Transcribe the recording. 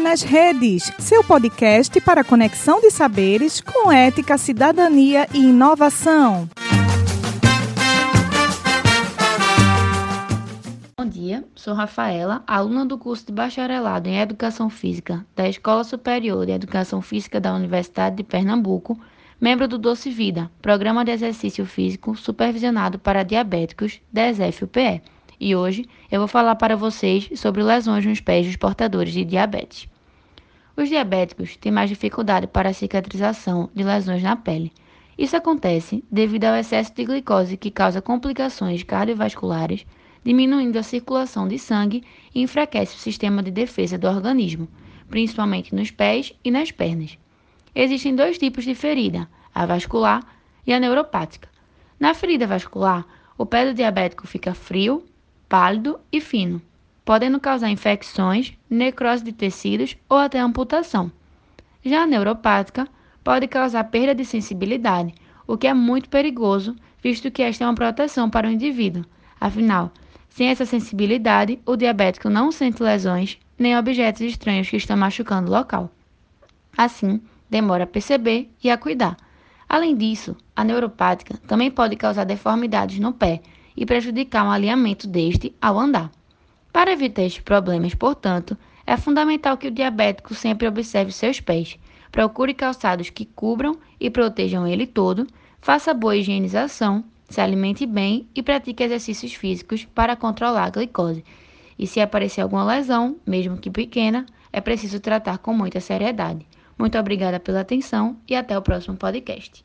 nas Redes, seu podcast para conexão de saberes com ética, cidadania e inovação. Bom dia, sou Rafaela, aluna do curso de Bacharelado em Educação Física da Escola Superior de Educação Física da Universidade de Pernambuco, membro do Doce Vida, Programa de Exercício Físico Supervisionado para Diabéticos, DESF-UPE e hoje eu vou falar para vocês sobre lesões nos pés dos portadores de diabetes. Os diabéticos têm mais dificuldade para a cicatrização de lesões na pele. Isso acontece devido ao excesso de glicose que causa complicações cardiovasculares, diminuindo a circulação de sangue e enfraquece o sistema de defesa do organismo, principalmente nos pés e nas pernas. Existem dois tipos de ferida, a vascular e a neuropática. Na ferida vascular, o pé do diabético fica frio pálido e fino, podendo causar infecções, necrose de tecidos ou até amputação. Já a neuropática pode causar perda de sensibilidade, o que é muito perigoso, visto que esta é uma proteção para o indivíduo. Afinal, sem essa sensibilidade, o diabético não sente lesões nem objetos estranhos que estão machucando o local. Assim, demora a perceber e a cuidar. Além disso, a neuropática também pode causar deformidades no pé, e prejudicar o alinhamento deste ao andar. Para evitar estes problemas, portanto, é fundamental que o diabético sempre observe seus pés, procure calçados que cubram e protejam ele todo, faça boa higienização, se alimente bem e pratique exercícios físicos para controlar a glicose. E se aparecer alguma lesão, mesmo que pequena, é preciso tratar com muita seriedade. Muito obrigada pela atenção e até o próximo podcast.